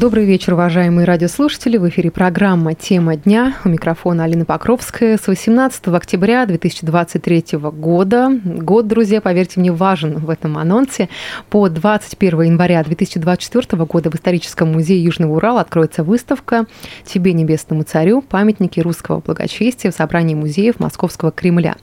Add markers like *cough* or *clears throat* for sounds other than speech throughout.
Добрый вечер, уважаемые радиослушатели. В эфире программа «Тема дня». У микрофона Алина Покровская. С 18 октября 2023 года. Год, друзья, поверьте мне, важен в этом анонсе. По 21 января 2024 года в историческом музее Южного Урала откроется выставка «Тебе, небесному царю. Памятники русского благочестия» в собрании музеев Московского Кремля.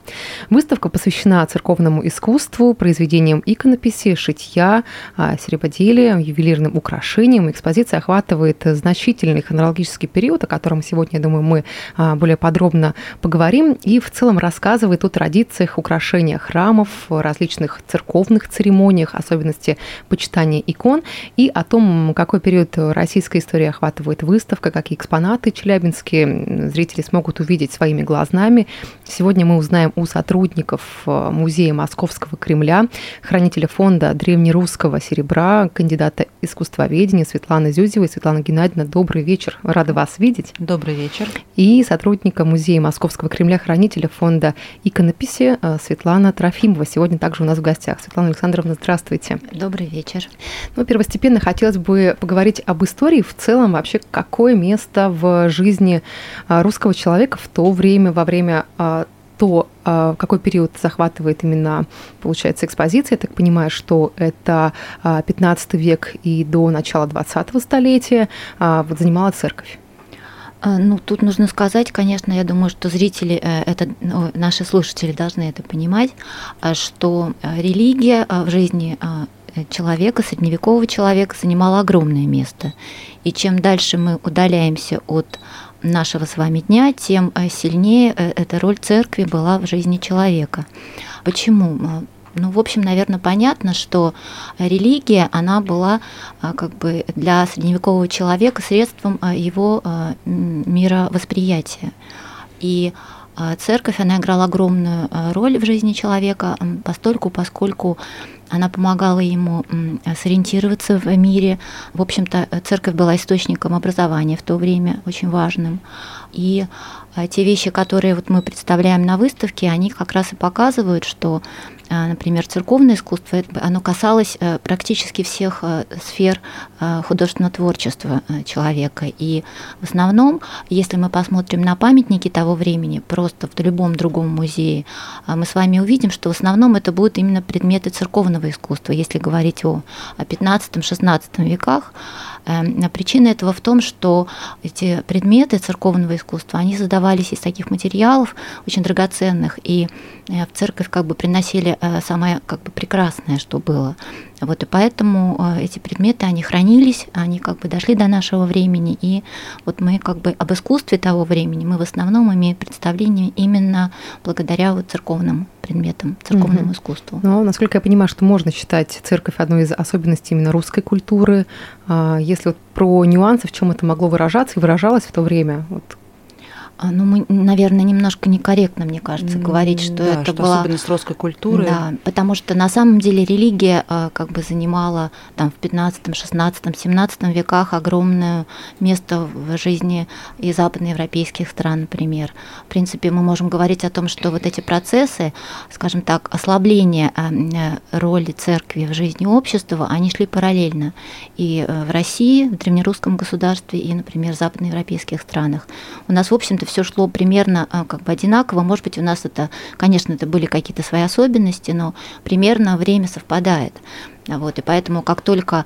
Выставка посвящена церковному искусству, произведениям иконописи, шитья, а, сереброделия, ювелирным украшениям. Экспозиция охватывает значительный хронологический период, о котором сегодня, я думаю, мы а, более подробно поговорим, и в целом рассказывает о традициях украшения храмов, различных церковных церемониях, особенности почитания икон, и о том, какой период российской истории охватывает выставка, какие экспонаты челябинские зрители смогут увидеть своими глазами. Сегодня мы узнаем у сотрудников а, Музея Московского Кремля, хранителя фонда древнерусского серебра, кандидата искусствоведения Светланы Зюзи Лебедевой. Светлана Геннадьевна, добрый вечер. Рада вас видеть. Добрый вечер. И сотрудника Музея Московского Кремля, хранителя фонда иконописи э, Светлана Трофимова. Сегодня также у нас в гостях. Светлана Александровна, здравствуйте. Добрый вечер. Ну, первостепенно хотелось бы поговорить об истории в целом, вообще какое место в жизни э, русского человека в то время, во время э, то, а, какой период захватывает именно, получается, экспозиция. Я так понимаю, что это 15 а, век и до начала 20 столетия а, вот занимала церковь. Ну, тут нужно сказать, конечно, я думаю, что зрители, э, это, ну, наши слушатели должны это понимать, что э, религия в жизни человека, средневекового человека занимала огромное место. И чем дальше мы удаляемся от нашего с вами дня, тем э, сильнее э, эта роль церкви была в жизни человека. Почему? Э, ну, в общем, наверное, понятно, что религия, она была как бы для средневекового человека средством его мировосприятия. И церковь, она играла огромную роль в жизни человека, постольку, поскольку она помогала ему сориентироваться в мире. В общем-то, церковь была источником образования в то время, очень важным. И те вещи, которые вот мы представляем на выставке, они как раз и показывают, что а, например, церковное искусство, оно касалось э, практически всех э, сфер э, художественного творчества человека. И в основном, если мы посмотрим на памятники того времени, просто в любом другом музее, а, мы с вами увидим, что в основном это будут именно предметы церковного искусства. Если говорить о 15-16 веках, причина этого в том, что эти предметы церковного искусства, они задавались из таких материалов очень драгоценных, и в церковь как бы приносили Э, самое как бы прекрасное, что было. Вот, и поэтому э, эти предметы, они хранились, они как бы дошли до нашего времени, и вот мы как бы об искусстве того времени, мы в основном имеем представление именно благодаря вот церковным предметам, церковному угу. искусству. Ну, насколько я понимаю, что можно считать церковь одной из особенностей именно русской культуры, а, если вот про нюансы, в чем это могло выражаться и выражалось в то время, вот ну, мы, наверное, немножко некорректно, мне кажется, говорить, что да, это что была особенность русской культуры. Да, потому что на самом деле религия а, как бы занимала там в 15, 16, 17 веках огромное место в жизни и западноевропейских стран, например. В принципе, мы можем говорить о том, что вот эти процессы, скажем так, ослабления а, роли церкви в жизни общества, они шли параллельно и э, в России, в древнерусском государстве, и, например, в западноевропейских странах. У нас, в общем-то, все шло примерно а, как бы одинаково. Может быть, у нас это, конечно, это были какие-то свои особенности, но примерно время совпадает. Вот, и поэтому как только,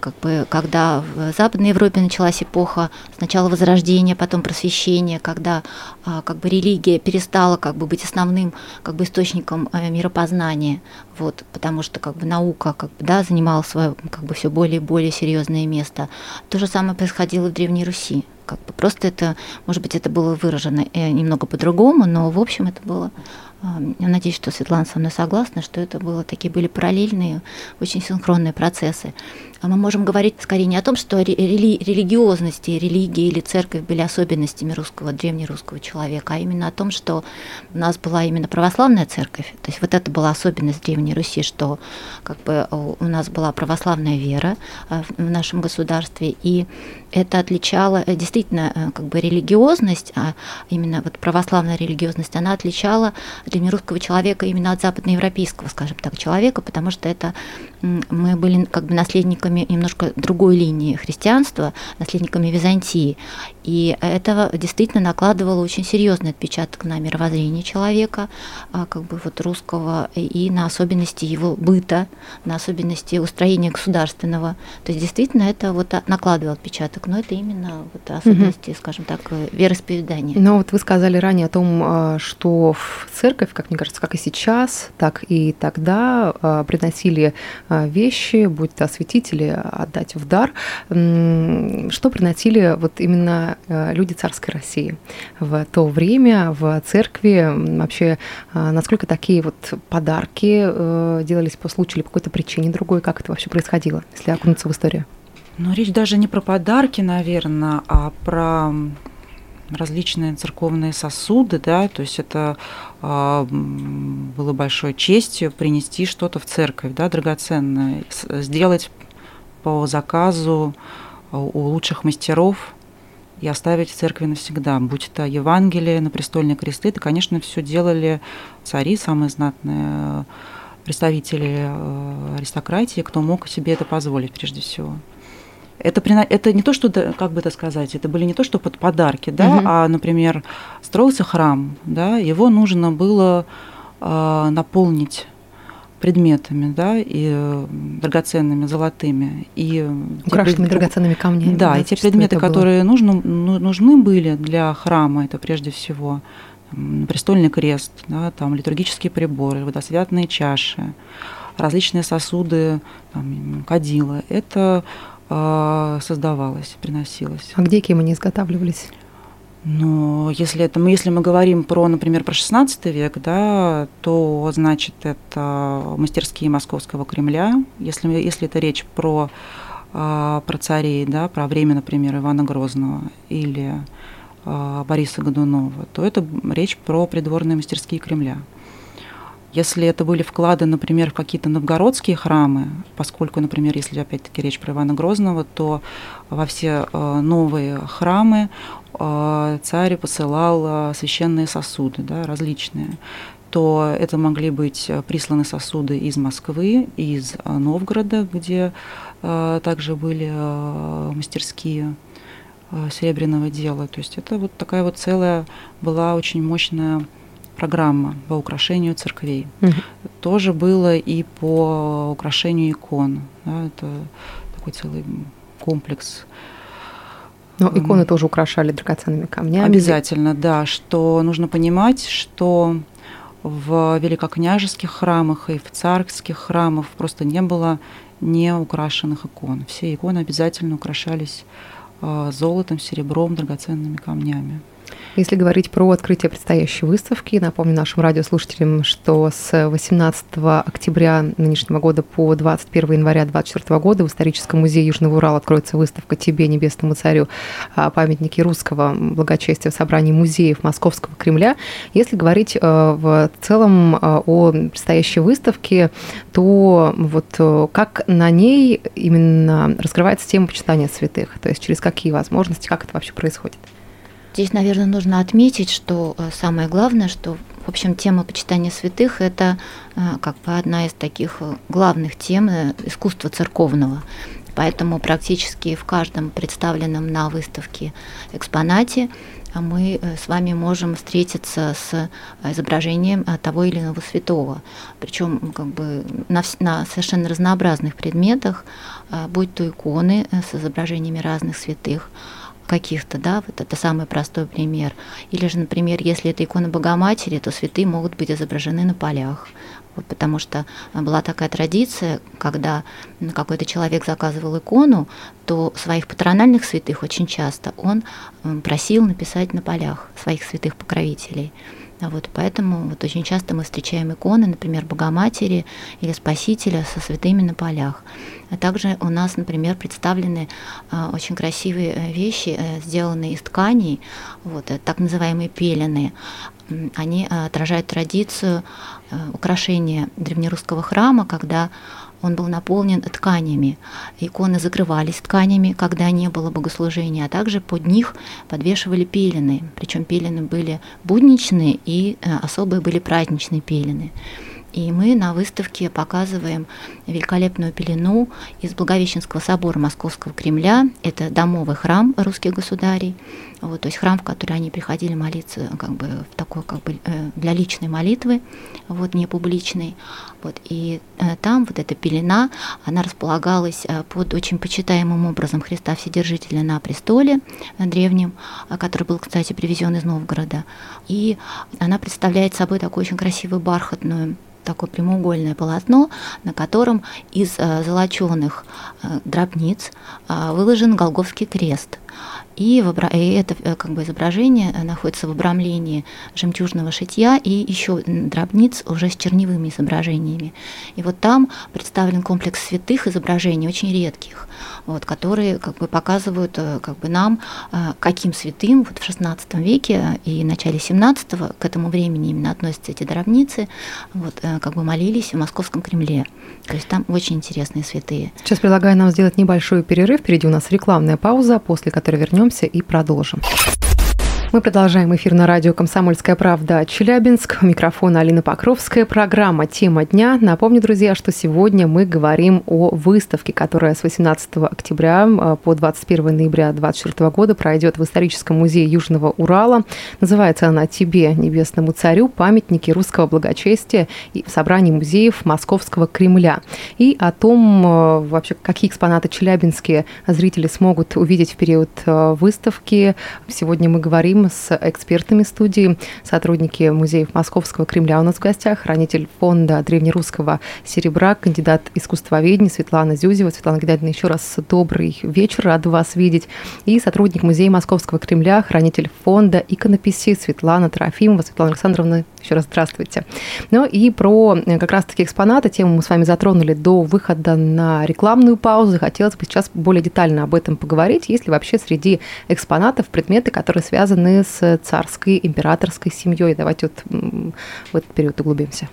как бы, когда в Западной Европе началась эпоха сначала Возрождения, потом Просвещения, когда а, как бы, религия перестала как бы, быть основным как бы, источником э, миропознания, вот, потому что как бы, наука как бы, да, занимала свое как бы, все более и более серьезное место. То же самое происходило в Древней Руси. Как бы. Просто это, может быть, это было выражено э, немного по-другому, но в общем это было я надеюсь, что Светлана со мной согласна, что это было такие были параллельные, очень синхронные процессы. А мы можем говорить скорее не о том, что рели религиозности, религии или церковь были особенностями русского, древнерусского человека, а именно о том, что у нас была именно православная церковь. То есть вот это была особенность Древней Руси, что как бы у нас была православная вера а, в нашем государстве, и это отличало э, действительно э, как бы религиозность, а именно вот православная религиозность, она отличала древнерусского человека именно от западноевропейского, скажем так, человека, потому что это мы были как бы наследниками немножко другой линии христианства, наследниками Византии. И это действительно накладывало очень серьезный отпечаток на мировоззрение человека, а, как бы вот русского, и на особенности его быта, на особенности устроения государственного. То есть действительно это вот накладывало отпечаток, но это именно вот особенности, угу. скажем так, вероисповедания. Но вот вы сказали ранее о том, а, что в церковь, как мне кажется, как и сейчас, так и тогда а, приносили вещи, будь то осветители, отдать в дар. Что приносили вот именно люди царской России. В то время в церкви вообще э, насколько такие вот подарки э, делались по случаю или по какой-то причине другой, как это вообще происходило, если окунуться в историю? Ну, речь даже не про подарки, наверное, а про различные церковные сосуды, да, то есть это э, было большой честью принести что-то в церковь, да, драгоценное, сделать по заказу у лучших мастеров и оставить в церкви навсегда. Будь это Евангелие, на престольные кресты, это, конечно, все делали цари, самые знатные представители э, аристократии, кто мог себе это позволить прежде всего. Это, это не то, что, как бы это сказать, это были не то, что под подарки, да, угу. а, например, строился храм, да, его нужно было э, наполнить предметами, да, и э, драгоценными золотыми и украшенными те, драгоценными камнями. Да, да и те предметы, которые нужны, ну, нужны были для храма, это прежде всего престольный крест, да, там литургические приборы, водосвятные чаши, различные сосуды, там, кадила. Это э, создавалось, приносилось. А где кем они изготавливались? Но если, это, если мы говорим про, например, про XVI век, да, то, значит, это мастерские Московского Кремля. Если, если это речь про, а, про царей, да, про время, например, Ивана Грозного или а, Бориса Годунова, то это речь про придворные мастерские Кремля. Если это были вклады, например, в какие-то новгородские храмы, поскольку, например, если опять-таки речь про Ивана Грозного, то во все а, новые храмы а, царь посылал а, священные сосуды, да, различные то это могли быть присланы сосуды из Москвы, из Новгорода, где также были мастерские серебряного дела. То есть это вот такая вот целая была очень мощная программа по украшению церквей. Угу. Тоже было и по украшению икон. Да, это такой целый комплекс но иконы тоже украшали драгоценными камнями. Обязательно, да, что нужно понимать, что в великокняжеских храмах и в царских храмах просто не было не украшенных икон. Все иконы обязательно украшались а, золотом, серебром, драгоценными камнями. Если говорить про открытие предстоящей выставки, напомню нашим радиослушателям, что с 18 октября нынешнего года по 21 января 2024 года в историческом музее Южного Урала откроется выставка «Тебе, небесному царю. Памятники русского благочестия в собрании музеев Московского Кремля». Если говорить э, в целом э, о предстоящей выставке, то вот э, как на ней именно раскрывается тема почитания святых, то есть через какие возможности, как это вообще происходит? Здесь, наверное, нужно отметить, что э, самое главное, что, в общем, тема почитания святых – это э, как бы одна из таких э, главных тем искусства церковного. Поэтому практически в каждом представленном на выставке экспонате мы с вами можем встретиться с изображением того или иного святого. Причем как бы на, на совершенно разнообразных предметах, будь то иконы с изображениями разных святых, каких-то, да, вот это самый простой пример. Или же, например, если это икона Богоматери, то святые могут быть изображены на полях. Вот потому что была такая традиция, когда какой-то человек заказывал икону, то своих патрональных святых очень часто он просил написать на полях своих святых покровителей. Вот, поэтому вот очень часто мы встречаем иконы, например, Богоматери или Спасителя со святыми на полях. А также у нас, например, представлены а, очень красивые э, вещи, э, сделанные из тканей, вот, э, так называемые пелены. они отражают традицию украшения древнерусского храма, когда он был наполнен тканями. Иконы закрывались тканями, когда не было богослужения, а также под них подвешивали пелены. Причем пелены были будничные и э, особые были праздничные пелены. И мы на выставке показываем великолепную пелену из Благовещенского собора Московского Кремля. Это домовый храм русских государей. Вот, то есть храм, в который они приходили молиться как бы, в такой, как бы, э, для личной молитвы, вот, не публичной. Вот, и э, там вот эта пелена, она располагалась э, под очень почитаемым образом Христа Вседержителя на престоле древнем, который был, кстати, привезен из Новгорода. И она представляет собой такую очень красивую бархатную такое прямоугольное полотно, на котором из э, золоченых э, дробниц э, выложен Голговский крест. И, в, и это э, как бы изображение э, находится в обрамлении жемчужного шитья и еще дробниц уже с черневыми изображениями. И вот там представлен комплекс святых изображений, очень редких, вот, которые как бы показывают э, как бы нам, каким святым вот в XVI веке и начале XVII к этому времени именно относятся эти дробницы, вот, как бы молились в Московском Кремле. То есть там очень интересные святые. Сейчас предлагаю нам сделать небольшой перерыв. Впереди у нас рекламная пауза, после которой вернемся и продолжим. Мы продолжаем эфир на радио «Комсомольская правда» Челябинск. У микрофона Алина Покровская. Программа «Тема дня». Напомню, друзья, что сегодня мы говорим о выставке, которая с 18 октября э, по 21 ноября 2024 года пройдет в историческом музее Южного Урала. Называется она «Тебе, небесному царю. Памятники русского благочестия и в собрании музеев Московского Кремля». И о том, э, вообще, какие экспонаты челябинские зрители смогут увидеть в период э, выставки. Сегодня мы говорим говорим с экспертами студии, сотрудники музеев Московского Кремля у нас в гостях, хранитель фонда древнерусского серебра, кандидат искусствоведения Светлана Зюзева. Светлана Геннадьевна, еще раз добрый вечер, рада вас видеть. И сотрудник музея Московского Кремля, хранитель фонда иконописи Светлана Трофимова. Светлана Александровна, еще раз здравствуйте. Ну и про э, как раз-таки экспонаты, тему мы с вами затронули до выхода на рекламную паузу. Хотелось бы сейчас более детально об этом поговорить. Есть ли вообще среди экспонатов предметы, которые связаны связаны с царской императорской семьей. Давайте вот в этот период углубимся.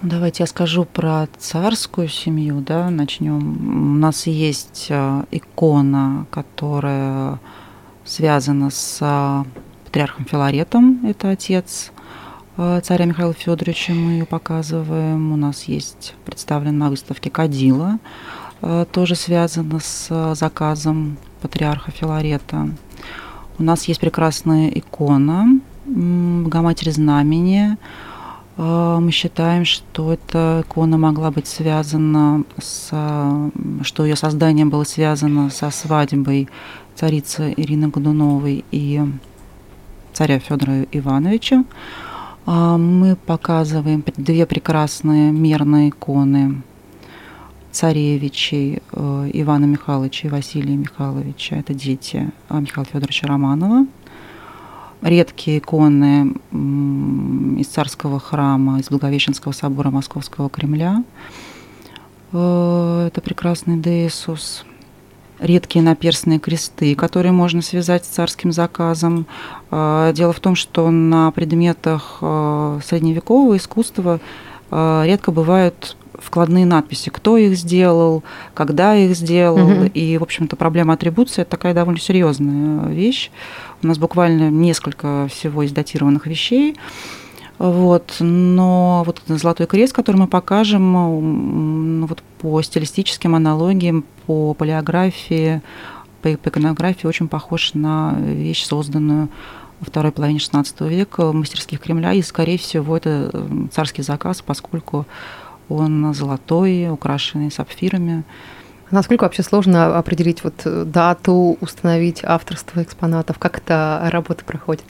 Давайте я скажу про царскую семью, да, начнем. У нас есть э, икона, которая связана с э, патриархом Филаретом, это отец э, царя Михаила Федоровича, мы ее показываем. У нас есть представлен на выставке Кадила, тоже связано с заказом патриарха Филарета. У нас есть прекрасная икона Богоматери Знамени. А, мы считаем, что эта икона могла быть связана с, что ее создание было связано со свадьбой царицы Ирины Годуновой и царя Федора Ивановича. А, мы показываем две прекрасные мерные иконы царевичей э, Ивана Михайловича и Василия Михайловича, это дети э, Михаила Федоровича Романова. Редкие иконы из царского храма, из Благовещенского собора Московского Кремля. Э, это прекрасный Деисус. Редкие наперстные кресты, которые можно связать с царским заказом. Дело в том, что на предметах средневекового искусства редко бывают вкладные надписи, кто их сделал, когда их сделал. Угу. И, в общем-то, проблема атрибуции – это такая довольно серьезная вещь. У нас буквально несколько всего из датированных вещей. Вот, но вот золотой крест, который мы покажем, ну, вот по стилистическим аналогиям, по полиографии, по, по иконографии очень похож на вещь, созданную во второй половине XVI века в мастерских Кремля, и, скорее всего, это царский заказ, поскольку он золотой, украшенный сапфирами. Насколько вообще сложно определить вот дату, установить авторство экспонатов? Как эта работа проходит?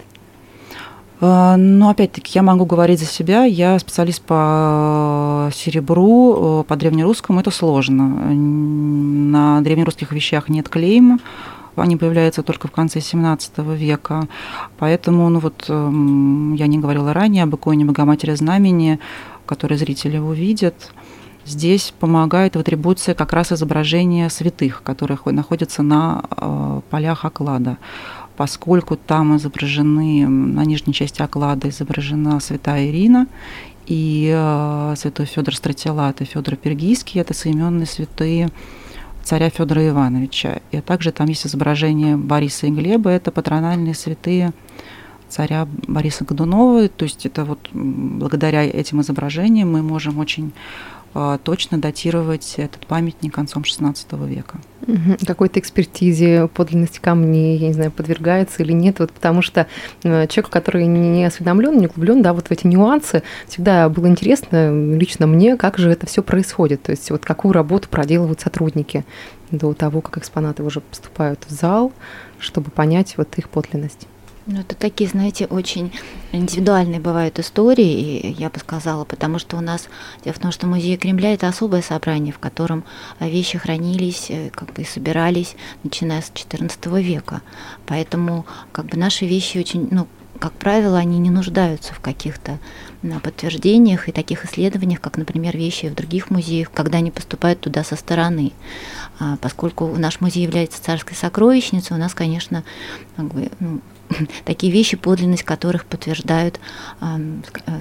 А, ну, опять-таки, я могу говорить за себя. Я специалист по серебру, по древнерусскому. Это сложно. На древнерусских вещах нет клейма. Они появляются только в конце 17 века. Поэтому, ну вот, эм, я не говорила ранее об иконе Богоматери Знамени которые зрители увидят. Здесь помогает в атрибуции как раз изображение святых, которые находятся на э, полях оклада. поскольку там изображены, на нижней части оклада изображена святая Ирина и э, святой Федор Стратилат и Федор Пергийский, это соименные святые царя Федора Ивановича. И также там есть изображение Бориса и Глеба, это патрональные святые царя Бориса Годунова. То есть это вот благодаря этим изображениям мы можем очень а, точно датировать этот памятник концом XVI века. Какой-то экспертизе подлинности камней, я не знаю, подвергается или нет, вот потому что э, человеку, который не осведомлен, не углублен, да, вот в эти нюансы, всегда было интересно лично мне, как же это все происходит, то есть вот какую работу проделывают сотрудники до того, как экспонаты уже поступают в зал, чтобы понять вот их подлинность. Ну, это такие, знаете, очень индивидуальные бывают истории, я бы сказала, потому что у нас, дело в том, что музей Кремля – это особое собрание, в котором вещи хранились, э, как бы собирались, начиная с XIV века. Поэтому как бы наши вещи очень, ну, как правило, они не нуждаются в каких-то подтверждениях и таких исследованиях, как, например, вещи в других музеях, когда они поступают туда со стороны. А поскольку наш музей является царской сокровищницей, у нас, конечно, как бы, ну, *clears throat* такие вещи, подлинность которых подтверждают,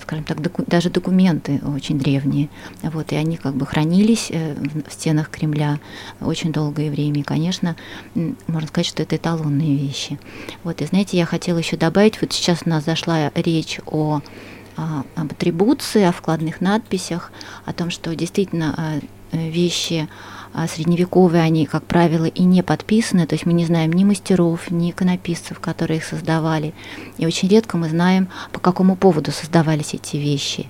скажем так, доку, даже документы очень древние. Вот, и они как бы хранились э, в стенах Кремля очень долгое время. И, конечно, можно сказать, что это эталонные вещи. Вот, и знаете, я хотела еще добавить, вот сейчас у нас зашла речь о об атрибуции, о вкладных надписях, о том, что действительно а, вещи а средневековые они, как правило, и не подписаны, то есть мы не знаем ни мастеров, ни иконописцев, которые их создавали. И очень редко мы знаем, по какому поводу создавались эти вещи.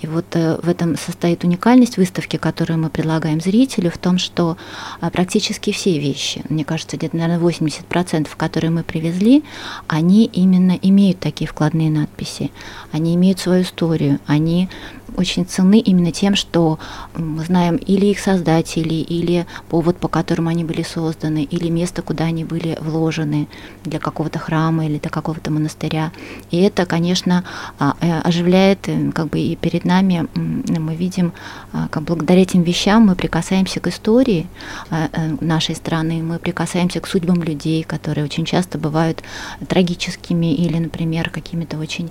И вот э, в этом состоит уникальность выставки, которую мы предлагаем зрителю, в том, что а, практически все вещи, мне кажется, где-то, наверное, 80%, которые мы привезли, они именно имеют такие вкладные надписи. Они имеют свою историю, они очень ценны именно тем, что мы знаем или их создатели, или повод, по которому они были созданы, или место, куда они были вложены для какого-то храма или для какого-то монастыря. И это, конечно, а, э, оживляет, э, как бы и перед нами мы видим, а, как благодаря этим вещам мы прикасаемся к истории а, э, нашей страны, мы прикасаемся к судьбам людей, которые очень часто бывают трагическими или, например, какими-то очень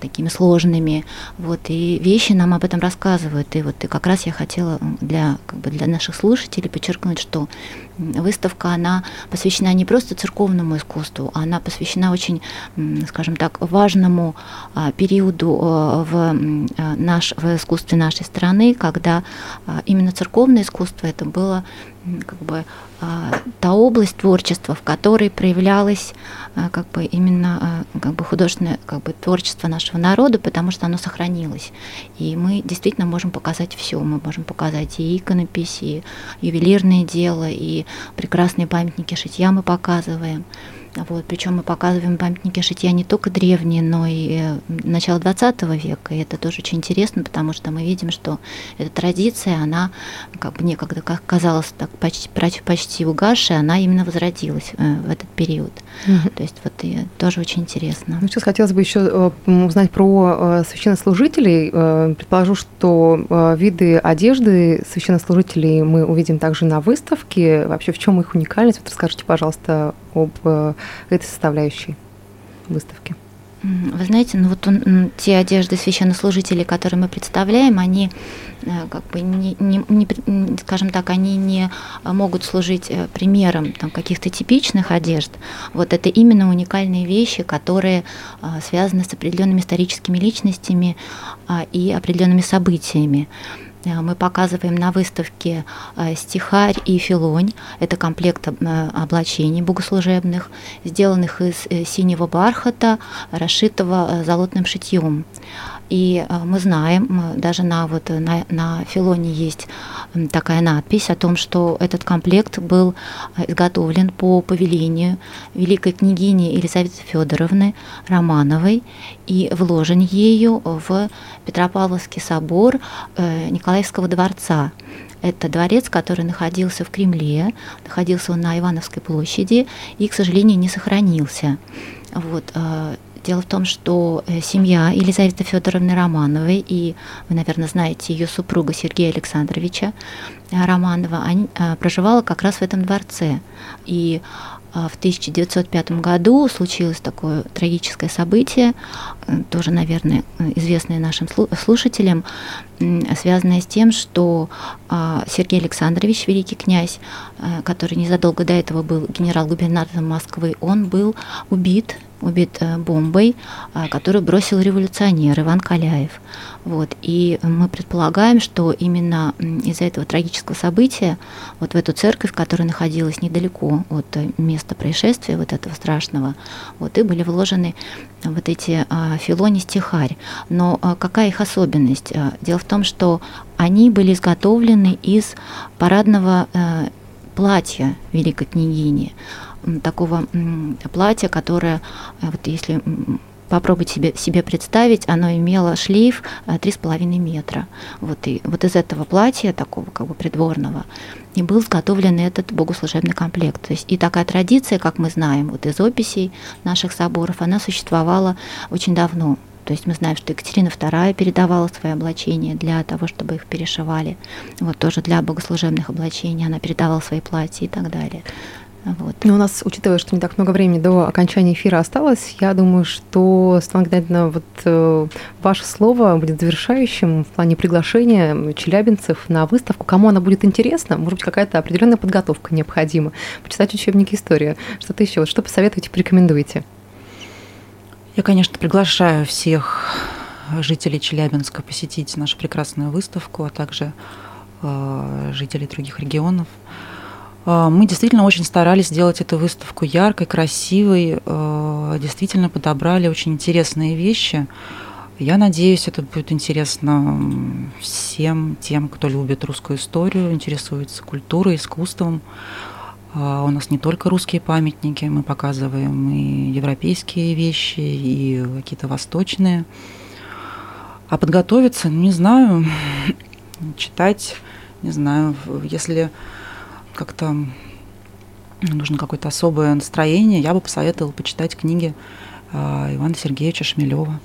такими сложными. Вот, и вещи нам об этом рассказывают. И вот и как раз я хотела для, как бы для наших слушателей подчеркнуть, что выставка, она посвящена не просто церковному искусству, она посвящена очень, скажем так, важному а, периоду а, в, а, наш, в искусстве нашей страны, когда именно церковное искусство это было как бы та область творчества, в которой проявлялось как бы именно как бы художественное как бы творчество нашего народа, потому что оно сохранилось. И мы действительно можем показать все. Мы можем показать и иконопись, и ювелирное дело, и прекрасные памятники шитья мы показываем. Вот, причем мы показываем памятники шитья не только древние, но и э, начала 20 века. И это тоже очень интересно, потому что мы видим, что эта традиция, она как бы некогда как казалось так почти, почти угасшая, она именно возродилась э, в этот период. Mm-hmm. То есть вот и тоже очень интересно. Ну, сейчас хотелось бы еще э, узнать про священнослужителей. Предположу, что виды одежды священнослужителей мы увидим также на выставке. Вообще в чем их уникальность? Вот расскажите, пожалуйста, об э, этой составляющей выставки? Вы знаете, ну вот он, те одежды священнослужителей, которые мы представляем, они э, как бы не, не, не, скажем так, они не могут служить э, примером там, каких-то типичных одежд. Вот это именно уникальные вещи, которые связаны с определенными историческими личностями а, и определенными событиями. Э, мы показываем на выставке э, стихарь и филонь. Это комплект э, облачений богослужебных, сделанных из синего бархата, расшитого золотным шитьем. И мы знаем, даже на, вот, на, на филоне есть такая надпись о том, что этот комплект был изготовлен по повелению великой княгини Елизаветы Федоровны Романовой и вложен ею в Петропавловский собор Николаевского дворца. Это дворец, который находился в Кремле, находился он на Ивановской площади и, к сожалению, не сохранился. Вот, Дело в том, что э, семья Елизаветы Федоровны Романовой и, вы, наверное, знаете, ее супруга Сергея Александровича э, Романова, они, э, проживала как раз в этом дворце. И в 1905 году случилось такое трагическое событие, тоже, наверное, известное нашим слушателям, связанное с тем, что Сергей Александрович, великий князь, который незадолго до этого был генерал-губернатором Москвы, он был убит убит э, бомбой, а, которую бросил революционер Иван Каляев. Вот. И мы предполагаем, что именно из-за этого трагического события вот в эту церковь, которая находилась недалеко от э, места происшествия, вот этого страшного, вот, и были вложены вот эти а, филони стихарь. Но а, какая их особенность? Дело в том, что они были изготовлены из парадного платья великой княгини такого платья, которое, э, вот если попробовать себе, себе представить, оно имело шлейф 3,5 э, метра. Вот, и вот из этого платья, такого как бы придворного, и был изготовлен этот богослужебный комплект. То есть и такая традиция, как мы знаем, вот из описей наших соборов, она существовала очень давно. То есть мы знаем, что Екатерина II передавала свои облачения для того, чтобы их перешивали. Вот тоже для богослужебных облачений она передавала свои платья и так далее. Вот. Но у нас, учитывая, что не так много времени до окончания эфира осталось, я думаю, что, Светлана Геннадьевна, вот э, ваше слово будет завершающим в плане приглашения челябинцев на выставку. Кому она будет интересна? Может быть, какая-то определенная подготовка необходима? Почитать учебники истории, что-то еще. Вот что посоветуете, порекомендуете? Я, конечно, приглашаю всех жителей Челябинска посетить нашу прекрасную выставку, а также э, жителей других регионов. Мы действительно очень старались сделать эту выставку яркой, красивой, а, действительно подобрали очень интересные вещи. Я надеюсь, это будет интересно всем тем, кто любит русскую историю, интересуется культурой, искусством. А, у нас не только русские памятники, мы показываем и европейские вещи, и какие-то восточные. А подготовиться, не знаю, *laughs* читать, не знаю, если как-то нужно какое-то особое настроение, я бы посоветовала почитать книги а, Ивана Сергеевича Шмелева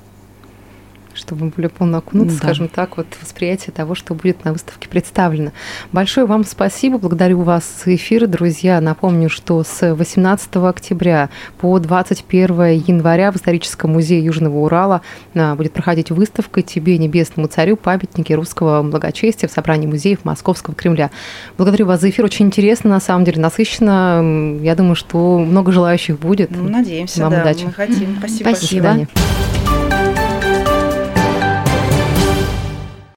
чтобы более полно окунуться, да. скажем так, вот восприятие того, что будет на выставке представлено. Большое вам спасибо, благодарю вас за эфир, друзья. Напомню, что с 18 октября по 21 января в историческом музее Южного Урала а, будет проходить выставка «Тебе, небесному царю. Памятники русского благочестия» в собрании музеев Московского Кремля. Благодарю вас за эфир. Очень интересно, на самом деле, насыщенно. Я думаю, что много желающих будет. Ну, надеемся, вам да, удачи. мы хотим. Спасибо. Спасибо. До свидания.